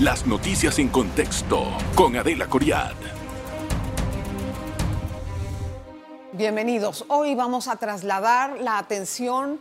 Las noticias en contexto con Adela Coriad. Bienvenidos. Hoy vamos a trasladar la atención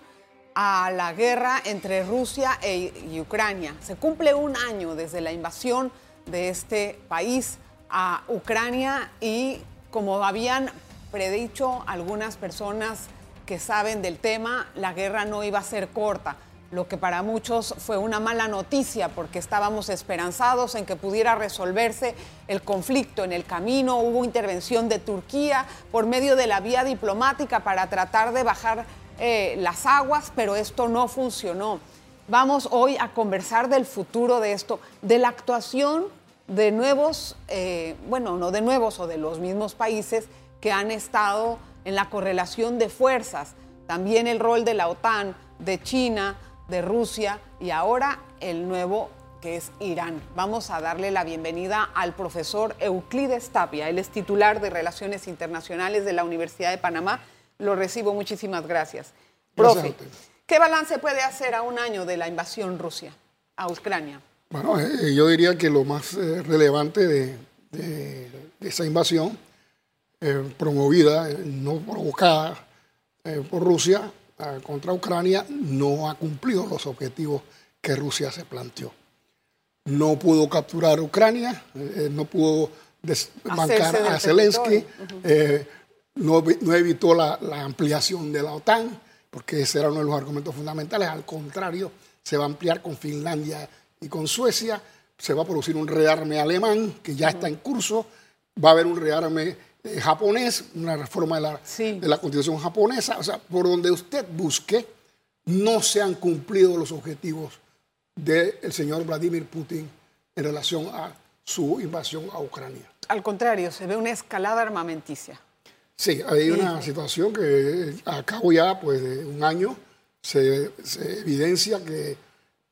a la guerra entre Rusia e, y Ucrania. Se cumple un año desde la invasión de este país a Ucrania y como habían predicho algunas personas que saben del tema, la guerra no iba a ser corta lo que para muchos fue una mala noticia porque estábamos esperanzados en que pudiera resolverse el conflicto en el camino. Hubo intervención de Turquía por medio de la vía diplomática para tratar de bajar eh, las aguas, pero esto no funcionó. Vamos hoy a conversar del futuro de esto, de la actuación de nuevos, eh, bueno, no de nuevos o de los mismos países que han estado en la correlación de fuerzas, también el rol de la OTAN, de China, de Rusia y ahora el nuevo que es Irán. Vamos a darle la bienvenida al profesor Euclides Tapia. Él es titular de Relaciones Internacionales de la Universidad de Panamá. Lo recibo, muchísimas gracias. Profe, ¿qué balance puede hacer a un año de la invasión Rusia a Ucrania? Bueno, eh, yo diría que lo más eh, relevante de, esa invasión eh, promovida, no provocada por Rusia, contra Ucrania no ha cumplido los objetivos que Rusia se planteó. No pudo capturar Ucrania, eh, no pudo desbancar a Zelensky, eh, no, evitó la, ampliación de la OTAN, porque ese era uno de los argumentos fundamentales. Al contrario, se va a ampliar con Finlandia y con Suecia, se va a producir un rearme alemán que ya está en curso, va a haber un rearme eh, japonés, una reforma de la, de la constitución japonesa, o sea, por donde usted busque, no se han cumplido los objetivos del señor Vladimir Putin en relación a su invasión a Ucrania. Al contrario, se ve una escalada armamenticia. Sí, hay una situación que a cabo ya pues, de un año se, evidencia que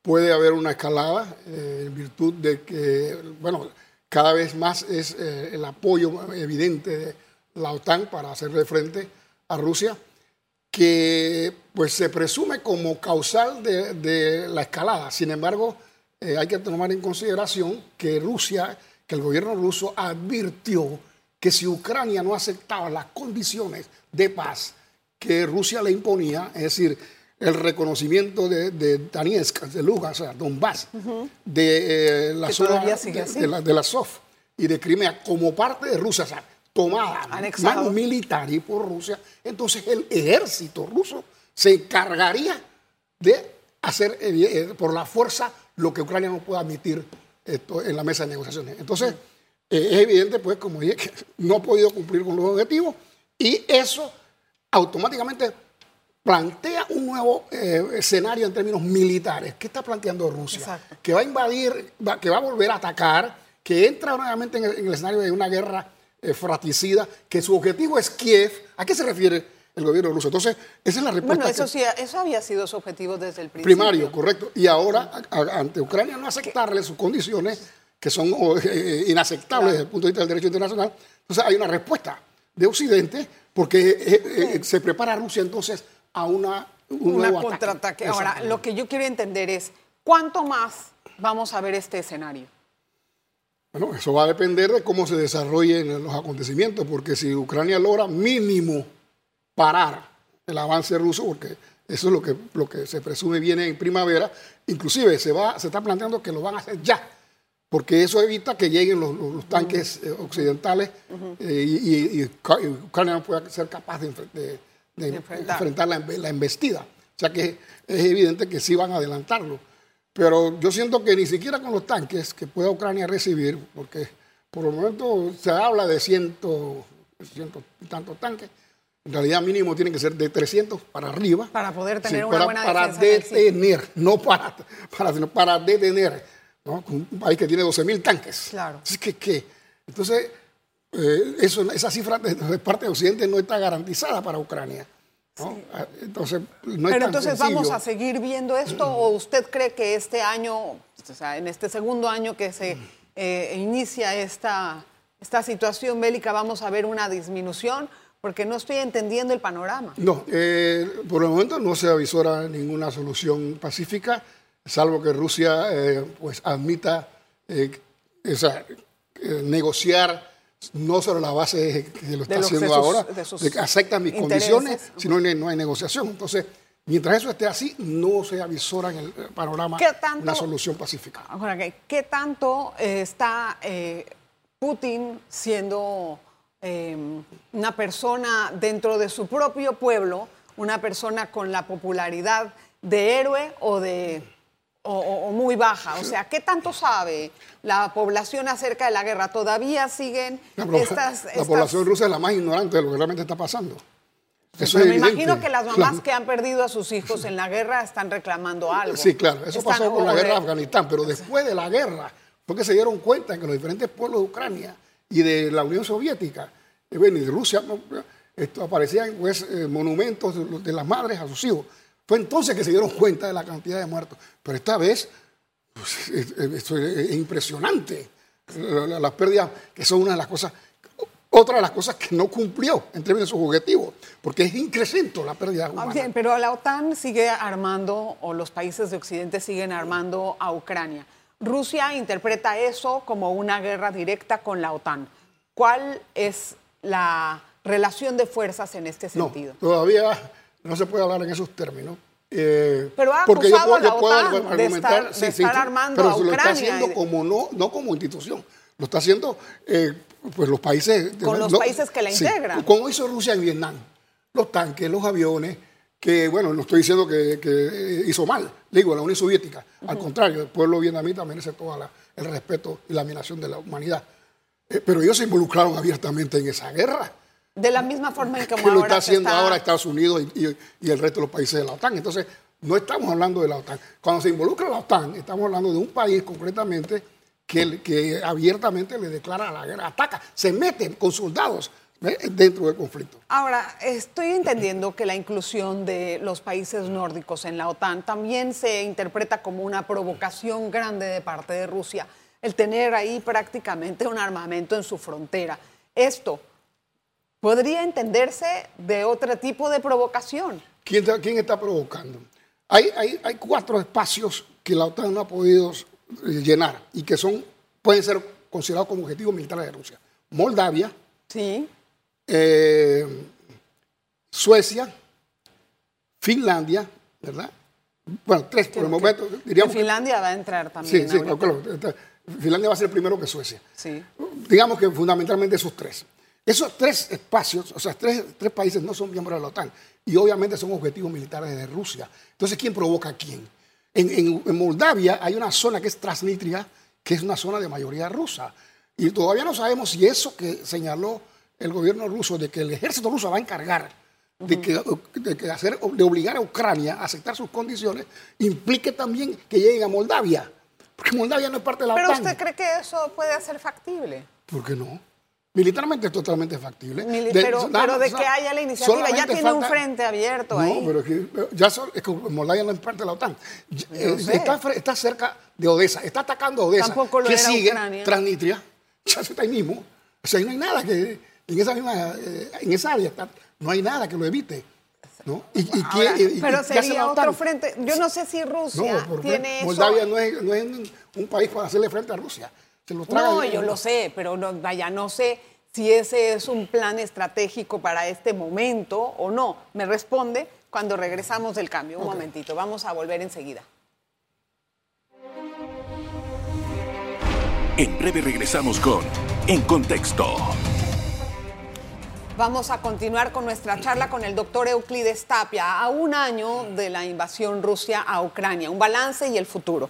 puede haber una escalada eh, en virtud de que, bueno, cada vez más es eh, el apoyo evidente de la OTAN para hacerle frente a Rusia, que pues se presume como causal de, la escalada. Sin embargo, eh, hay que tomar en consideración que Rusia, que el gobierno ruso advirtió que si Ucrania no aceptaba las condiciones de paz que Rusia le imponía, es decir, el reconocimiento de, de Donetsk, de Lugansk, o sea, Donbass, de eh, la zona de, la, de, SOF y de Crimea como parte de Rusia, o sea, tomada mano militar y por Rusia, entonces el ejército ruso se encargaría de hacer eh, eh, por la fuerza lo que Ucrania no pueda admitir esto en la mesa de negociaciones. Entonces, es evidente, pues, como dije, que no ha podido cumplir con los objetivos y eso automáticamente plantea un nuevo eh, escenario en términos militares. ¿Qué está planteando Rusia? Que va a invadir, que va a volver a atacar, que entra nuevamente en el, escenario de una guerra eh, fratricida, que su objetivo es Kiev. ¿A qué se refiere el gobierno ruso? Entonces, esa es la respuesta. Bueno, eso, sí, eso había sido su objetivo desde el principio. Primario, correcto. Y ahora, ante Ucrania no aceptarle sus condiciones, que son eh, inaceptables desde el punto de vista del derecho internacional, entonces hay una respuesta de Occidente, porque se prepara Rusia entonces a una, un una contraataque. Ahora, lo que yo quiero entender es, ¿cuánto más vamos a ver este escenario? Bueno, eso va a depender de cómo se desarrollen los acontecimientos, porque si Ucrania logra mínimo parar el avance ruso, porque eso es lo que, lo que se presume viene en primavera, inclusive se, va, se está planteando que lo van a hacer ya, porque eso evita que lleguen los, tanques eh, occidentales eh, y, Ucrania no pueda ser capaz de de enfrentar, la, embestida. O sea que es evidente que sí van a adelantarlo. Pero yo siento que ni siquiera con los tanques que pueda Ucrania recibir, porque por el momento se habla de ciento, ciento y tantos tanques, en realidad mínimo tienen que ser de 300 para arriba. Para poder tener una buena Para detener, no para, para, para detener. ¿no? Un país que tiene 12.000 tanques. Claro. Es que, ¿qué? Entonces, eh, eso, esa cifra de, parte de Occidente no está garantizada para Ucrania. Ah, entonces, no Pero entonces vamos a seguir viendo esto o usted cree que este año, o sea, en este segundo año que se eh, inicia esta, esta situación bélica, vamos a ver una disminución? Porque no estoy entendiendo el panorama. No, eh, por el momento no se avisora ninguna solución pacífica, salvo que Rusia pues admita eh, eh, negociar no sobre la base de que lo está haciendo sus- ahora, de que aceptan mis intereses. condiciones, sino no hay, no hay negociación. Entonces, mientras eso esté así, no se avisora en el eh, panorama ¿Qué tanto- una solución pacífica. ¿qué, tanto eh, está eh, Putin siendo eh, una persona dentro de su propio pueblo, una persona con la popularidad de héroe o de o, o- o muy baja? O sea, ¿qué tanto sabe la población acerca de la guerra? ¿Todavía siguen La, estas, la estas- población rusa es la más ignorante de lo que realmente está pasando. Eso Pero es me evidente. imagino que las mamás que han perdido a sus hijos en la guerra están reclamando algo. Sí, claro, eso Están- pasó con la guerra de Afganistán, pero después de la guerra fue que se dieron cuenta que los diferentes pueblos de Ucrania y de la Unión Soviética eh, y de Rusia esto, aparecían pues, eh, monumentos de las madres a sus hijos. Fue entonces que se dieron cuenta de la cantidad de muertos. Pero esta vez, pues, es, es- esto es impresionante. La- la- Las pérdidas, que son una de las cosas, otra de las cosas que no cumplió en términos de sus objetivos, porque es increciente la pérdida humana. bien, pero la OTAN sigue armando, o los países de Occidente siguen armando a Ucrania. Rusia interpreta eso como una guerra directa con la OTAN. ¿Cuál es la relación de fuerzas en este No, sentido? todavía no se puede hablar en esos términos. Eh, Pero ha porque yo puedo, a la yo puedo OTAN de argumentar, de estar armando pero a se lo está Ucrania haciendo como no, no como institución, lo está haciendo eh, pues los países Con los países que la sí, integran. como hizo Rusia en Vietnam, los tanques, los aviones, que bueno, no estoy diciendo que, que hizo mal, le digo, la Unión Soviética, al contrario, el pueblo vietnamita merece todo el respeto y la admiración de la humanidad. Eh, pero ellos se involucraron abiertamente en esa guerra De la misma forma en que que lo está haciendo está- ahora Estados Unidos y, y- y el resto de los países de la OTAN. Entonces, no estamos hablando de la OTAN. Cuando se involucra la OTAN, estamos hablando de un país concretamente que, que abiertamente le declara la guerra, ataca, se mete con soldados ¿ve? dentro del conflicto. Ahora, estoy entendiendo que la inclusión de los países nórdicos en la OTAN también se interpreta como una provocación grande de parte de Rusia, el tener ahí prácticamente un armamento en su frontera. Esto podría entenderse de otro tipo de provocación. ¿Quién está, quién está provocando? Hay, hay, hay cuatro espacios que la OTAN no ha podido eh, llenar y que son, pueden ser considerados como objetivos militares de Rusia. Moldavia, Sí. eh, Suecia, Finlandia, ¿verdad? Bueno, tres por el momento, diríamos. que- Finlandia va a entrar sí, también. sí, ahorita. claro, está- Finlandia va a ser primero que Suecia. Sí. Digamos que fundamentalmente esos tres. Esos tres espacios, o sea, tres, tres países no son miembros de la OTAN y obviamente son objetivos militares de Rusia. Entonces, ¿quién provoca a quién? En, en- en Moldavia hay una zona que es Transnistria, que es una zona de mayoría rusa. Y todavía no sabemos si eso que señaló el gobierno ruso de que el ejército ruso va a encargar de, que, de que hacer, de obligar a Ucrania a aceptar sus condiciones, implique también que lleguen a Moldavia. Porque Moldavia no es parte de la Pero OTAN. usted cree que eso puede ser factible. ¿Por qué no? Militarmente es totalmente factible. Mili- De- pero, nada pero de que haya la iniciativa, ya tiene un frente abierto No, ahí. pero es que ya es que Moldavia no es parte de la OTAN. Eh, está, cerca de Odessa, está atacando Odessa. Tampoco lo que era sigue Ucrania. Transnistria, ya está ahí mismo. O sea, ahí no hay nada que en esa misma, eh, en esa área está- no hay nada que lo evite. ¿no? Y, y Ahora, pero sería otro frente. Yo no sé si Rusia No, tiene eso. Moldavia no es, no es un, un país para hacerle frente a Rusia. Se lo traga No, yo lo sé, pero no, vaya, no sé si ese es un plan estratégico para este momento o no. Me responde cuando regresamos del cambio. Un momentito, vamos a volver enseguida. En breve regresamos con En Contexto. Vamos a continuar con nuestra charla con el doctor Euclides Tapia a un año de la invasión Rusia a Ucrania, un balance y el futuro.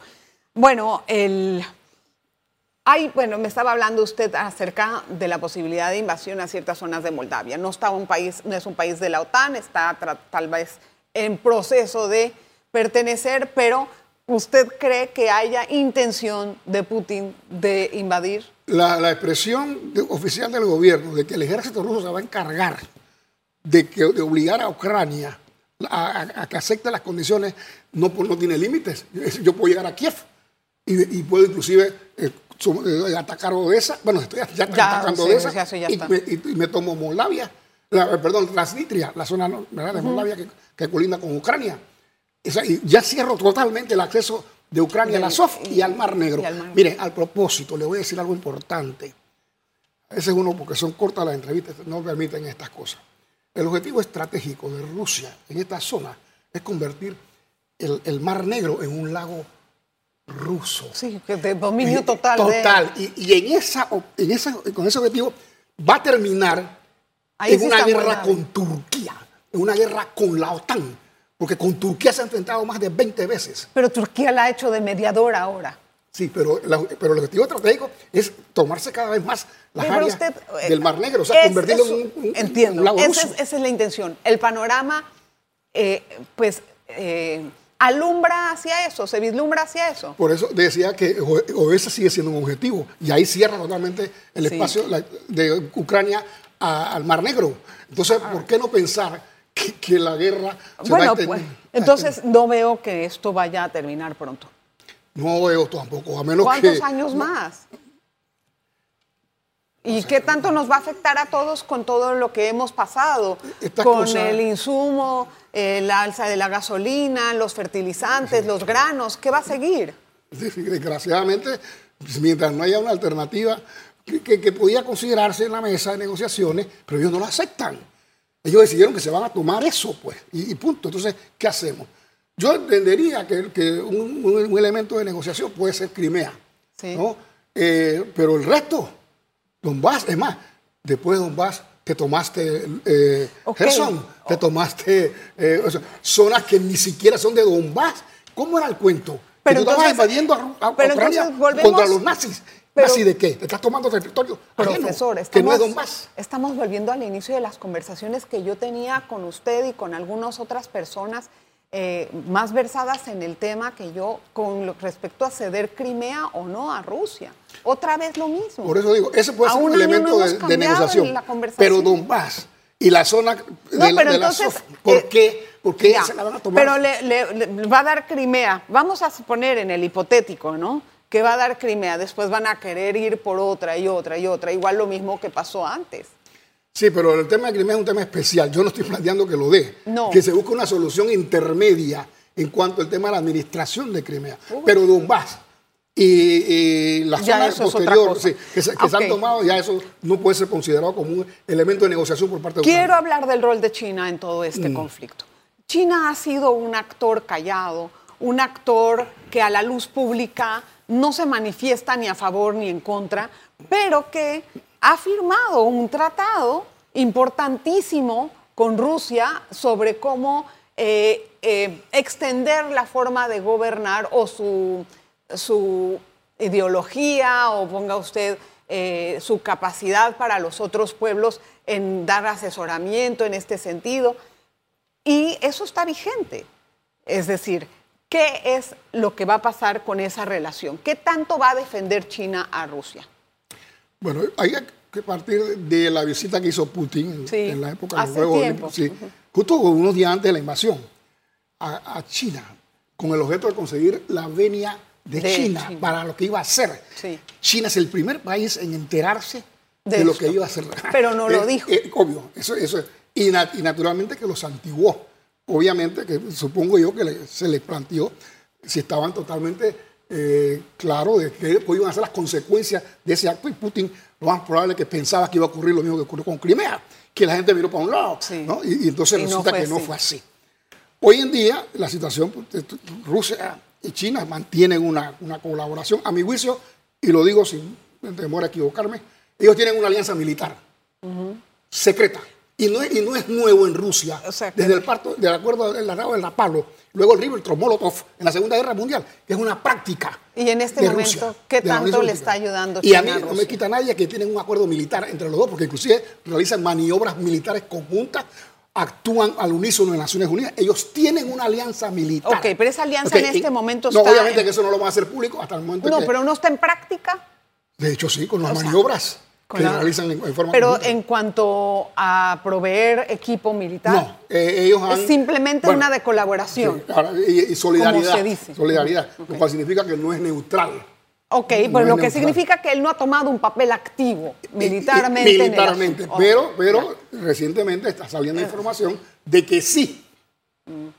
Bueno, el... Hay, bueno, me estaba hablando usted acerca de la posibilidad de invasión a ciertas zonas de Moldavia. No está un país, no es un país de la OTAN, está tal vez en proceso de pertenecer, pero ¿usted cree que haya intención de Putin de invadir? La, expresión oficial del gobierno de que el ejército ruso se va a encargar de, que, de obligar a Ucrania a, que acepte las condiciones no, no tiene límites. Yo, puedo llegar a Kiev y, puedo inclusive eh, atacar Odessa. Bueno, estoy ya, Ya, atacando sí, Odessa sí, ya y, está. me, y- y me tomo Moldavia, la- eh, perdón, Transnistria, la zona. ¿verdad? de Moldavia que, que colinda con Ucrania. O sea, y ya cierro totalmente el acceso de Ucrania, Del- al Azov y, y- al Mar Negro. al Mar. Mire, al propósito, le voy a decir algo importante. Ese es uno porque son cortas las entrevistas, no permiten estas cosas. El objetivo estratégico de Rusia en esta zona es convertir el, el Mar Negro en un lago ruso. Sí, de dominio Y- total. de- Total. Y, y en esa, en esa, con ese objetivo va a terminar Ahí en sí una guerra buena. con Turquía, en una guerra con la OTAN, porque con Turquía se ha enfrentado más de 20 veces. Pero Turquía la ha hecho de mediador ahora. Sí, pero, la- pero el objetivo estratégico es tomarse cada vez más las pero áreas usted, eh, del Mar Negro, o sea, es- convertirlo es- en un, un- Entiendo, un lago esa ruso. es, esa es la intención. El panorama, eh, pues, eh, alumbra hacia eso, se vislumbra hacia eso. Por eso decía que o- o ese sigue siendo un objetivo y ahí cierra totalmente el Sí. espacio de Ucrania a- al Mar Negro. Entonces, ¿por qué no pensar que, que la guerra se va a Bueno, pues, entonces no veo que esto vaya a terminar pronto. No veo tampoco, a menos ¿Cuántos que... años más? ¿Y qué tanto nos va a afectar a todos con todo lo que hemos pasado? Con cosa- el insumo, el alza de la gasolina, los fertilizantes, los granos, ¿qué va a seguir? Desgraciadamente, pues, mientras no haya una alternativa que, que- que podía considerarse en la mesa de negociaciones, pero ellos no la aceptan. Ellos decidieron que se van a tomar eso, pues, y, y punto. Entonces, ¿qué hacemos? Yo entendería que, que un, un- un elemento de negociación puede ser Crimea, Sí. ¿no? Eh, pero el resto, Donbass, es más, después de Donbass te tomaste eh, Ok. Gerson, te tomaste eh, o sea, zonas que ni siquiera son de Donbass. ¿Cómo era el cuento? Pero que tú estabas invadiendo a, pero Ucrania volvemos- contra los nazis. pero- ¿Nazi de qué? Te estás tomando territorio Profesor, que no es Donbass. estamos volviendo al inicio de las conversaciones que yo tenía con usted y con algunas otras personas eh, más versadas en el tema que yo con lo- respecto a ceder Crimea o no a Rusia. Otra vez lo mismo. Por eso digo, ese puede A ser un no elemento de- negociación. Pero Donbass y la zona de, No, la- pero de la entonces, SOF, ¿por eh, qué? ¿Por qué Ya, se la van a tomar? Pero le, le- le va a dar Crimea. Vamos a suponer en el hipotético, ¿no? Que va a dar Crimea. Después van a querer ir por otra y otra y otra. Igual lo mismo que pasó antes. Sí, pero el tema de Crimea es un tema especial. Yo no estoy planteando que lo dé. No. Que se busque una solución intermedia en cuanto al tema de la administración de Crimea. Pero Donbass y, y la Ya zona eso es otra posterior cosa. sí, que, se, que se han tomado, ya eso no puede ser considerado como un elemento de negociación por parte de Quiero Ucrania. hablar del rol de China en todo este Mm. conflicto. China ha sido un actor callado, un actor que a la luz pública no se manifiesta ni a favor ni en contra, pero que ha firmado un tratado importantísimo con Rusia sobre cómo eh, eh, extender la forma de gobernar o su, ideología o ponga usted eh, su capacidad para los otros pueblos en dar asesoramiento en este sentido. Y eso está vigente. Es decir, ¿qué es lo que va a pasar con esa relación? ¿Qué tanto va a defender China a Rusia? Bueno, hay que partir de la visita que hizo Putin en, Sí, en la época de los hace Juegos justo unos días antes de la invasión a, a China, con el objeto de conseguir la venia de, De China, China. para lo que iba a hacer. Sí. China es el primer país en enterarse de, De lo que iba a hacer. Pero no lo Eh, dijo. eh, obvio, eso, eso es. Y, na- y naturalmente que los santiguó. Obviamente que supongo yo que le- se les planteó si estaban totalmente eh, claros de qué iban a ser las consecuencias de ese acto y Putin lo más probable es que pensaba que iba a ocurrir lo mismo que ocurrió con Crimea, que la gente miró para un lado, Sí. ¿no? y, y entonces Y resulta que no fue así. Hoy en día la situación, pues, Rusia y China mantienen una, una colaboración, a mi juicio, y lo digo sin temor a equivocarme, ellos tienen una alianza militar secreta. Y no, es, y no es nuevo en Rusia. O sea, Desde el parto, del acuerdo del Tratado del Rapalo, luego el Ribbentrop-Molotov en la Segunda Guerra Mundial, que es una práctica. Y en este de momento, Rusia, ¿qué tanto le está ayudando Y a mí China a no me Rusia? quita nadie que tienen un acuerdo militar entre los dos, porque inclusive realizan maniobras militares conjuntas, actúan al unísono en Naciones Unidas. Ellos tienen una alianza militar. Ok, pero esa alianza en este momento no, está obviamente en- que eso no lo van a hacer público hasta el momento No, que... pero no está en práctica. De hecho, sí, con las O maniobras que la- realizan en, en forma Pero conjunta. en cuanto a proveer equipo militar, No, eh, ellos han... es simplemente bueno, una de colaboración. sí, ahora, y, y solidaridad. Como se dice. Solidaridad, lo cual significa que no es neutral. Ok, No pues es lo que neutral. significa que él no ha tomado un papel activo militarmente. militarmente. Pero, pero recientemente está saliendo información de que sí.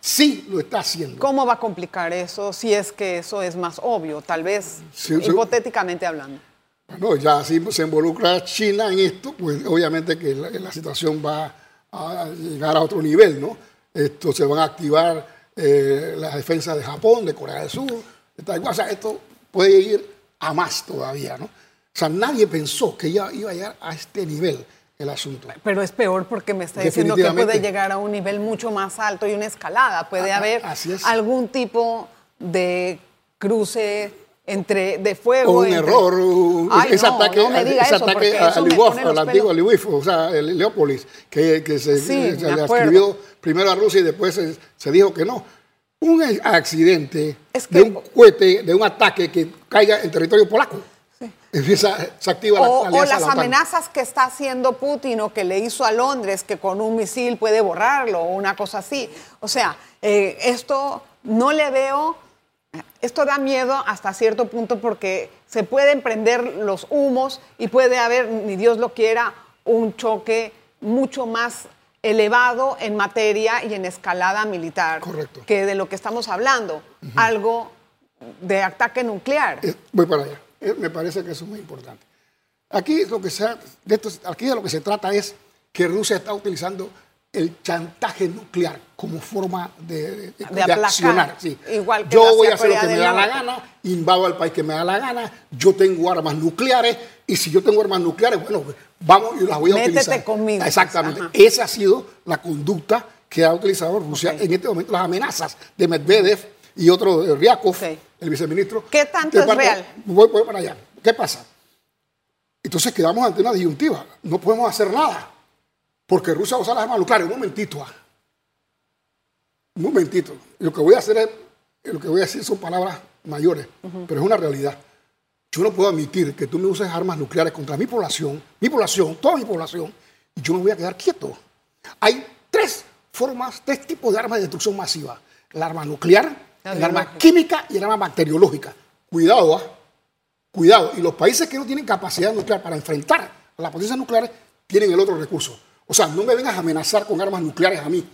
sí lo está haciendo. ¿Cómo va a complicar eso si es que eso es más obvio, tal vez Sí, sí. hipotéticamente hablando? Bueno, ya si se involucra China en esto, pues obviamente que la, la situación va a llegar a otro nivel, ¿no? Esto se van a activar eh, las defensas de Japón, de Corea del Sur, de Taiwán. O sea, esto puede ir a más todavía, ¿no? O sea, nadie pensó que ya iba a llegar a este nivel el asunto. Pero es peor porque me está diciendo que puede llegar a un nivel mucho más alto y una escalada. Puede Ah, haber es. algún tipo de cruce entre de fuego. Un entre- error, Ay, ese no, ataque, no me diga ese eso, ataque porque a, eso a me Lwów, pone los al antiguo. Lwów, o sea, el Leópolis, que, que se, Sí, se me le escribió primero a Rusia y después se, se dijo que no. Un accidente Es que- de un cohete, de un ataque que caiga en territorio polaco. Empieza, se activa la, O, la o las la amenazas que está haciendo Putin o que le hizo a Londres, que con un misil puede borrarlo o una cosa así. O sea, eh, esto no le veo, esto da miedo hasta cierto punto porque se pueden prender los humos y puede haber, ni Dios lo quiera, un choque mucho más elevado en materia y en escalada militar Correcto. que de lo que estamos hablando, algo de ataque nuclear. Eh, Voy para allá. Eh, Me parece que eso es muy importante. Aquí lo que se, de esto, aquí de lo que se trata es que Rusia está utilizando el chantaje nuclear como forma de, de- de aplacar, accionar. sí. igual que yo voy a hacer lo que me da la gana, invado al país que me da la gana, yo tengo armas nucleares y si yo tengo armas nucleares, bueno, vamos y las voy a Métete utilizar. conmigo, Exactamente. ajá. Esa ha sido la conducta que ha utilizado Rusia en este momento, las amenazas de Medvedev y otro de Ryakov, el viceministro. ¿Qué tanto es parte- real? Voy, voy para allá. ¿Qué pasa? Entonces quedamos ante una disyuntiva. No podemos hacer nada. Porque Rusia usa las armas nucleares. Un momentito. ah. Un momentito. Lo que voy a hacer es, lo que voy a decir son palabras mayores, pero es una realidad. Yo no puedo admitir que tú me uses armas nucleares contra mi población, mi población, toda mi población, y yo me voy a quedar quieto. Hay tres formas, tres tipos de armas de destrucción masiva. El arma nuclear, La el arma química y el arma bacteriológica. Cuidado, ¿ah? Cuidado. Y los países que no tienen capacidad nuclear para enfrentar a las potencias nucleares tienen el otro recurso. O sea, no me vengas a amenazar con armas nucleares a mí.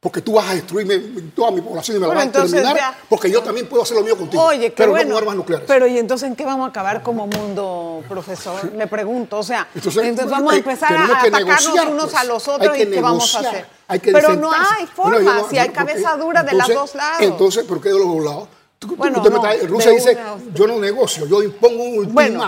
Porque tú vas a destruirme toda mi población y me la Bueno, vas a exterminar. ya- Porque yo también puedo hacer lo mío contigo. Oye, pero bueno. no con armas nucleares. Pero ¿y entonces en qué vamos a acabar como mundo, profesor? Le pregunto. O sea, Entonces, entonces, vamos a hay- empezar a tenemos que atacarnos negociar, unos pues. a los otros y qué vamos a hacer. hay que pero no hay Bueno, forma, yo no- si hay cabeza dura de entonces- los dos lados. Entonces, ¿por qué de los dos lados? Tú- Bueno, me no, trae- Rusia dice, una- yo no negocio, yo impongo un Bueno.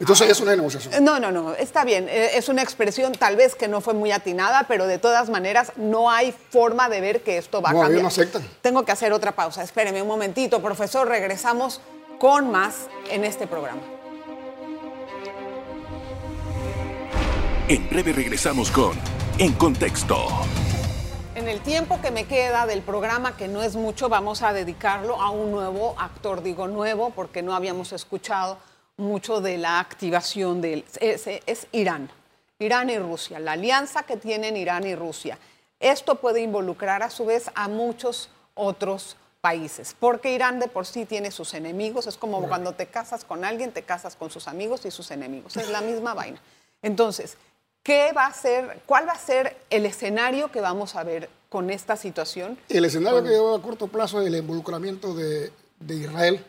Entonces, es negociación. No, no, no, está bien. Eh, Es una expresión tal vez que no fue muy atinada, pero de todas maneras no hay forma de ver que esto va a No, ellos cambiar. no aceptan. Tengo que hacer otra pausa. Espéreme un momentito, profesor. Regresamos con más en este programa. En breve regresamos con En Contexto. En el tiempo que me queda del programa, que no es mucho, vamos a dedicarlo a un nuevo actor. Digo nuevo porque no habíamos escuchado mucho de la activación de él. Es, es Irán. Irán y Rusia, la alianza que tienen Irán y Rusia. Esto puede involucrar a su vez a muchos otros países, porque Irán de por sí tiene sus enemigos, es como cuando te casas con alguien, te casas con sus amigos y sus enemigos, es la misma vaina. Entonces, ¿qué va a ser, cuál va a ser el escenario que vamos a ver con esta situación? El escenario que veo a corto plazo es el involucramiento de, de Israel,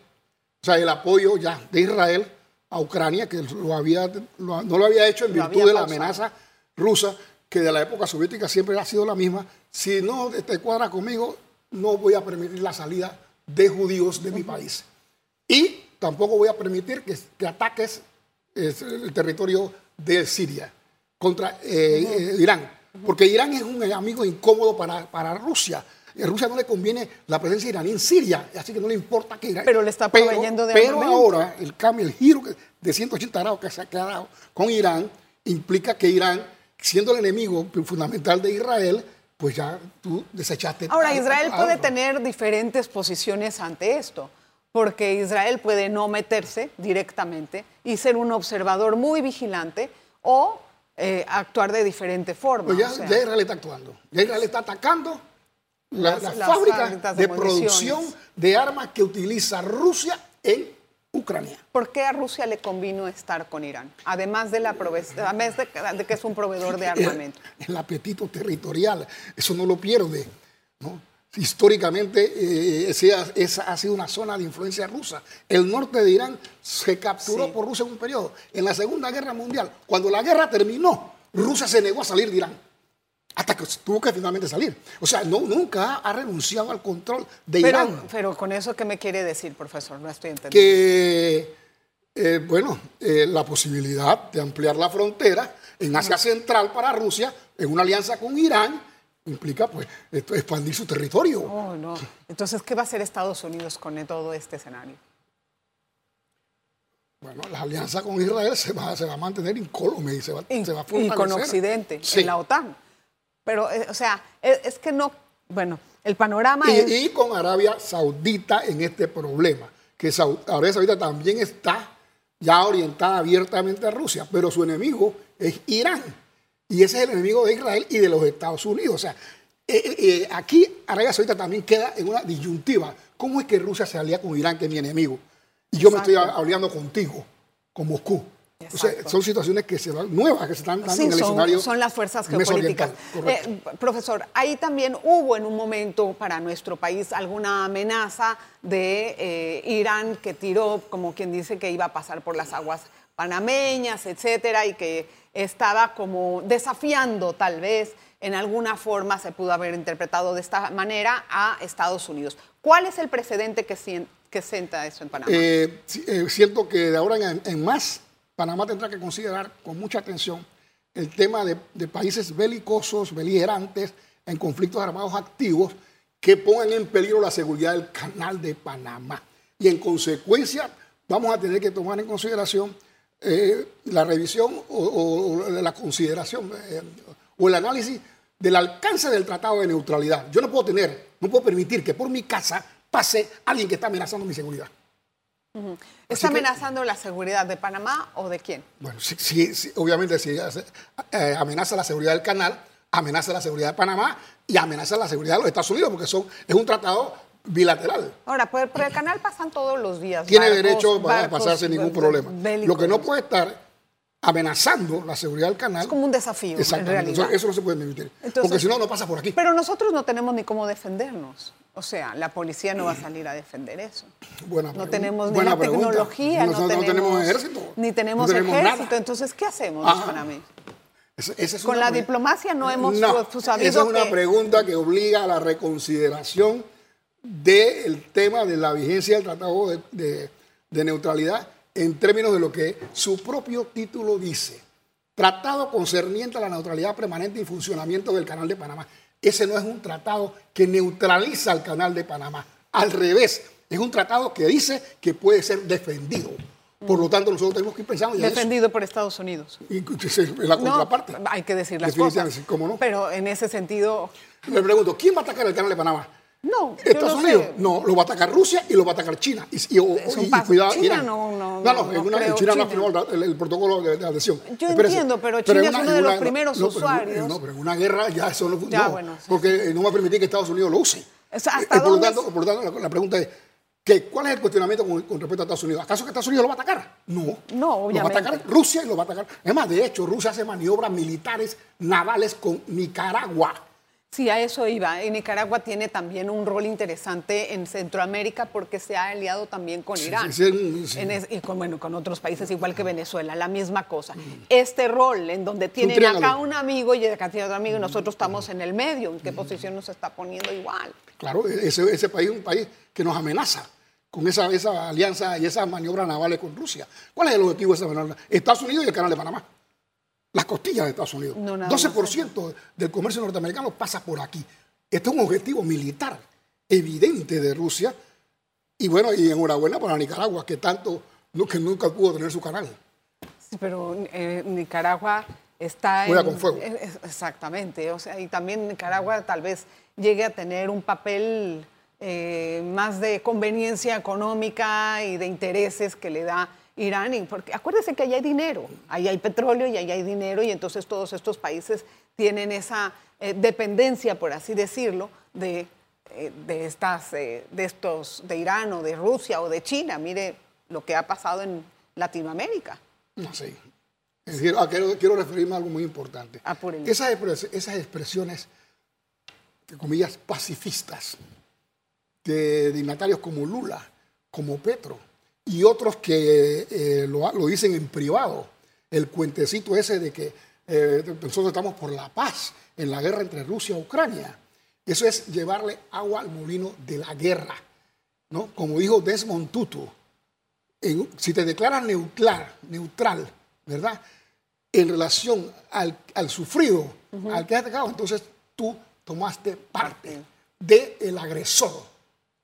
o sea, el apoyo ya de Israel a Ucrania, que lo había, lo- no lo había hecho en Lo virtud de la amenaza rusa, que de la época soviética siempre ha sido la misma. Si no te cuadra conmigo, no voy a permitir la salida de judíos de mi país. Y tampoco voy a permitir que, que ataques el territorio de Siria contra eh, eh, Irán. Porque Irán es un amigo incómodo para, para Rusia. A Rusia no le conviene la presencia iraní en Siria, así que no le importa que Irán. Pero le está proveyendo de Pero ahora el cambio, el giro de 180 grados que se ha quedado con Irán, implica que Irán, siendo el enemigo fundamental de Israel, pues ya tú desechaste. Ahora, a- Israel puede tener diferentes posiciones ante esto, porque Israel puede no meterse directamente y ser un observador muy vigilante o eh, actuar de diferente forma. Pues ya, o sea, ya Israel está actuando. Ya Israel está atacando la- Las- fábricas fábricas de, de producción de armas que utiliza Rusia en Ucrania. ¿Por qué a Rusia le convino estar con Irán? Además de, la además de, de que es un proveedor de armamento. El, el apetito territorial, eso no lo pierde. ¿no? históricamente eh, esa, esa ha sido una zona de influencia rusa. El norte de Irán se capturó Sí. por Rusia en un periodo. En la Segunda Guerra Mundial, cuando la guerra terminó, Rusia se negó a salir de Irán. Hasta que tuvo que finalmente salir. O sea, no, nunca ha renunciado al control de Pero, Irán. pero con eso, ¿qué me quiere decir, profesor? No estoy entendiendo. que, eh, bueno, eh, la posibilidad de ampliar la frontera en Asia Central para Rusia, en una alianza con Irán, implica pues expandir su territorio. Oh, no. Entonces, ¿qué va a hacer Estados Unidos con todo este escenario? Bueno, la alianza con Israel se va, se va a mantener incólume y se va, Y, se va a y con fortalecer. Occidente, Sí. en la OTAN. Pero, eh, o sea, es, es que no. Bueno, el panorama Y, es. y con Arabia Saudita en este problema, que Arabia Saudita también está ya orientada abiertamente a Rusia, pero su enemigo es Irán. Y ese es el enemigo de Israel y de los Estados Unidos. O sea, eh, eh, aquí Arabia Saudita también queda en una disyuntiva. ¿Cómo es que Rusia se alía con Irán, que es mi enemigo? Y yo me estoy aliando contigo, con Moscú. O sea, Exacto. son situaciones que se van, nuevas que se están dando Sí, en el son, escenario. son las fuerzas geopolíticas. Eh, profesor, ahí también hubo en un momento para nuestro país alguna amenaza de eh, Irán que tiró, como quien dice que iba a pasar por las aguas panameñas, etcétera, y que estaba como desafiando tal vez en alguna forma se pudo haber interpretado de esta manera a Estados Unidos. ¿Cuál es el precedente que, que sienta eso en Panamá? Eh, eh, siento que de ahora en, en más, Panamá tendrá que considerar con mucha atención el tema de, países belicosos, beligerantes, en conflictos armados activos, que pongan en peligro la seguridad del canal de Panamá. Y en consecuencia, vamos a tener que tomar en consideración eh, la revisión o la consideración eh, o el análisis del alcance del tratado de neutralidad. Yo no puedo tener, no puedo permitir que por mi casa pase alguien que está amenazando mi seguridad. ¿Está así que- amenazando la seguridad de Panamá o de quién? Bueno, sí, sí, sí, obviamente si eh, amenaza la seguridad del canal, amenaza la seguridad de Panamá y amenaza la seguridad de los Estados Unidos, porque son, es un tratado bilateral. Ahora, por, por el canal pasan todos los días. Tiene barcos- derecho a pasar sin ningún problema. bélicos. Lo que no puede estar amenazando la seguridad del canal. Es como un desafío, en Exactamente. realidad. Eso, eso no se puede permitir. Entonces- porque si no, no pasa por aquí. Pero nosotros no tenemos ni cómo defendernos. O sea, la policía no va a salir a defender eso. Buena No tenemos ni la tecnología, no, Nosotros tenemos, ejército. Ni tenemos, No tenemos ejército. nada. Entonces, ¿qué hacemos los Ah. Esa- esa es Con una la diplomacia no hemos No, sabido esa es una que- pregunta que obliga a la reconsideración del tema de la vigencia del Tratado de, de- de Neutralidad en términos de lo que su propio título dice. Tratado concerniente a la neutralidad permanente y funcionamiento del Canal de Panamá. Ese no es un tratado que neutraliza al Canal de Panamá. Al revés, es un tratado que dice que puede ser defendido. Por lo tanto, nosotros tenemos que ir pensando ya en eso. defendido por Estados Unidos. Y la contraparte. No, hay que decir las cosas. ¿cómo no? Pero en ese sentido, Le pregunto, ¿quién va a atacar el canal de Panamá? No. ¿Estados no Unidos? sé. No, lo va a atacar Rusia y lo va a atacar China. Y, y- o- Es un y- y paso. cuidado, China Irán. no- no- no, no en una- creo. China no firmó el, el protocolo de, de adhesión. Yo Espérese. entiendo, pero China es una- uno de los primeros usuarios. no, pero en una guerra ya eso no Ya, no, bueno, sí. Porque no va a permitir que Estados Unidos lo use. O sea, Eh, ¿hasta por, lo dónde tanto, es? por lo tanto, la, la pregunta es, que, ¿cuál es el cuestionamiento con, con respecto a Estados Unidos? ¿Acaso que Estados Unidos lo va a atacar? No. No, Lo va a obviamente. atacar Rusia y lo va a atacar. Es más, de hecho, Rusia hace maniobras militares navales con Nicaragua. Sí, a eso iba. Y Nicaragua tiene también un rol interesante en Centroamérica porque se ha aliado también con Irán. sí, sí, sí. En es- y con, bueno, con otros países igual que Venezuela, la misma cosa. Este rol en donde tienen acá un amigo y acá tiene otro amigo y nosotros estamos en el medio, ¿en qué posición nos está poniendo igual? Claro, ese, ese país es un país que nos amenaza con esa, esa alianza y esas maniobras navales con Rusia. ¿Cuál es el objetivo de esa maniobra? Estados Unidos y el Canal de Panamá. Las costillas de Estados Unidos. No, nada 12% del comercio norteamericano pasa por aquí. Este es un objetivo militar evidente de Rusia. Y bueno, y enhorabuena para Nicaragua, que tanto, que nunca pudo tener su canal. Sí, pero eh, Nicaragua está Juega en- con fuego. Exactamente, o sea, y también Nicaragua tal vez llegue a tener un papel eh, más de conveniencia económica y de intereses que le da Irán, y porque acuérdese que allá hay dinero, ahí hay petróleo y ahí hay dinero, y entonces todos estos países tienen esa eh, dependencia, por así decirlo, de, eh, de estas, eh, de estos, de Irán o de Rusia o de China. Mire lo que ha pasado en Latinoamérica. No sé. Es decir, ah, quiero, quiero referirme a algo muy importante. Apúrele. Esas, expres- esas expresiones comillas, pacifistas, de dignatarios como Lula, como Petro, y otros que eh, lo, lo, dicen en privado. El cuentecito ese de que eh, nosotros estamos por la paz en la guerra entre Rusia y Ucrania. Eso es llevarle agua al molino de la guerra. ¿no? Como dijo Desmond Tutu, si te declaras neutral, neutral, ¿verdad? En relación al, sufrido, al que has dejado, entonces tú tomaste parte del agresor.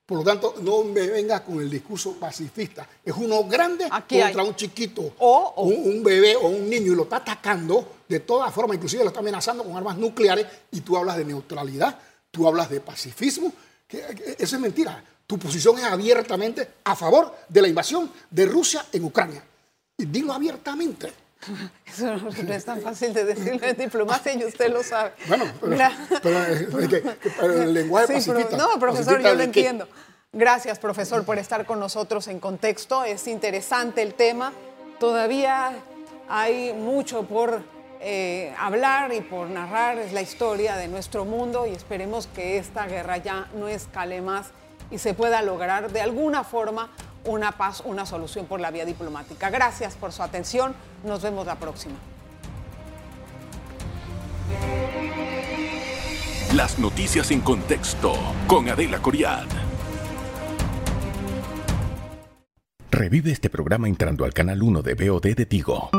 Por lo tanto, no me venga con el discurso pacifista. Es uno grande contra un chiquito, o, Un, bebé o un niño y lo está atacando de todas formas, inclusive lo está amenazando con armas nucleares y tú hablas de neutralidad, tú hablas de pacifismo. eso es mentira. Tu posición es abiertamente a favor de la invasión de Rusia en Ucrania. Y dilo abiertamente. Eso no, es tan fácil de decirlo en diplomacia y usted lo sabe. Bueno, pero, el lenguaje pacifista. no, profesor, yo lo entiendo. Gracias, profesor, por estar con nosotros en contexto. Es interesante el tema. Todavía hay mucho por eh, hablar y por narrar. Es la historia de nuestro mundo y esperemos que esta guerra ya no escale más y se pueda lograr de alguna forma una paz, una solución por la vía diplomática. Gracias por su atención. Nos vemos la próxima. Las noticias en contexto con Adela Coriad. Revive este programa entrando al canal 1 de BOD de Tigo.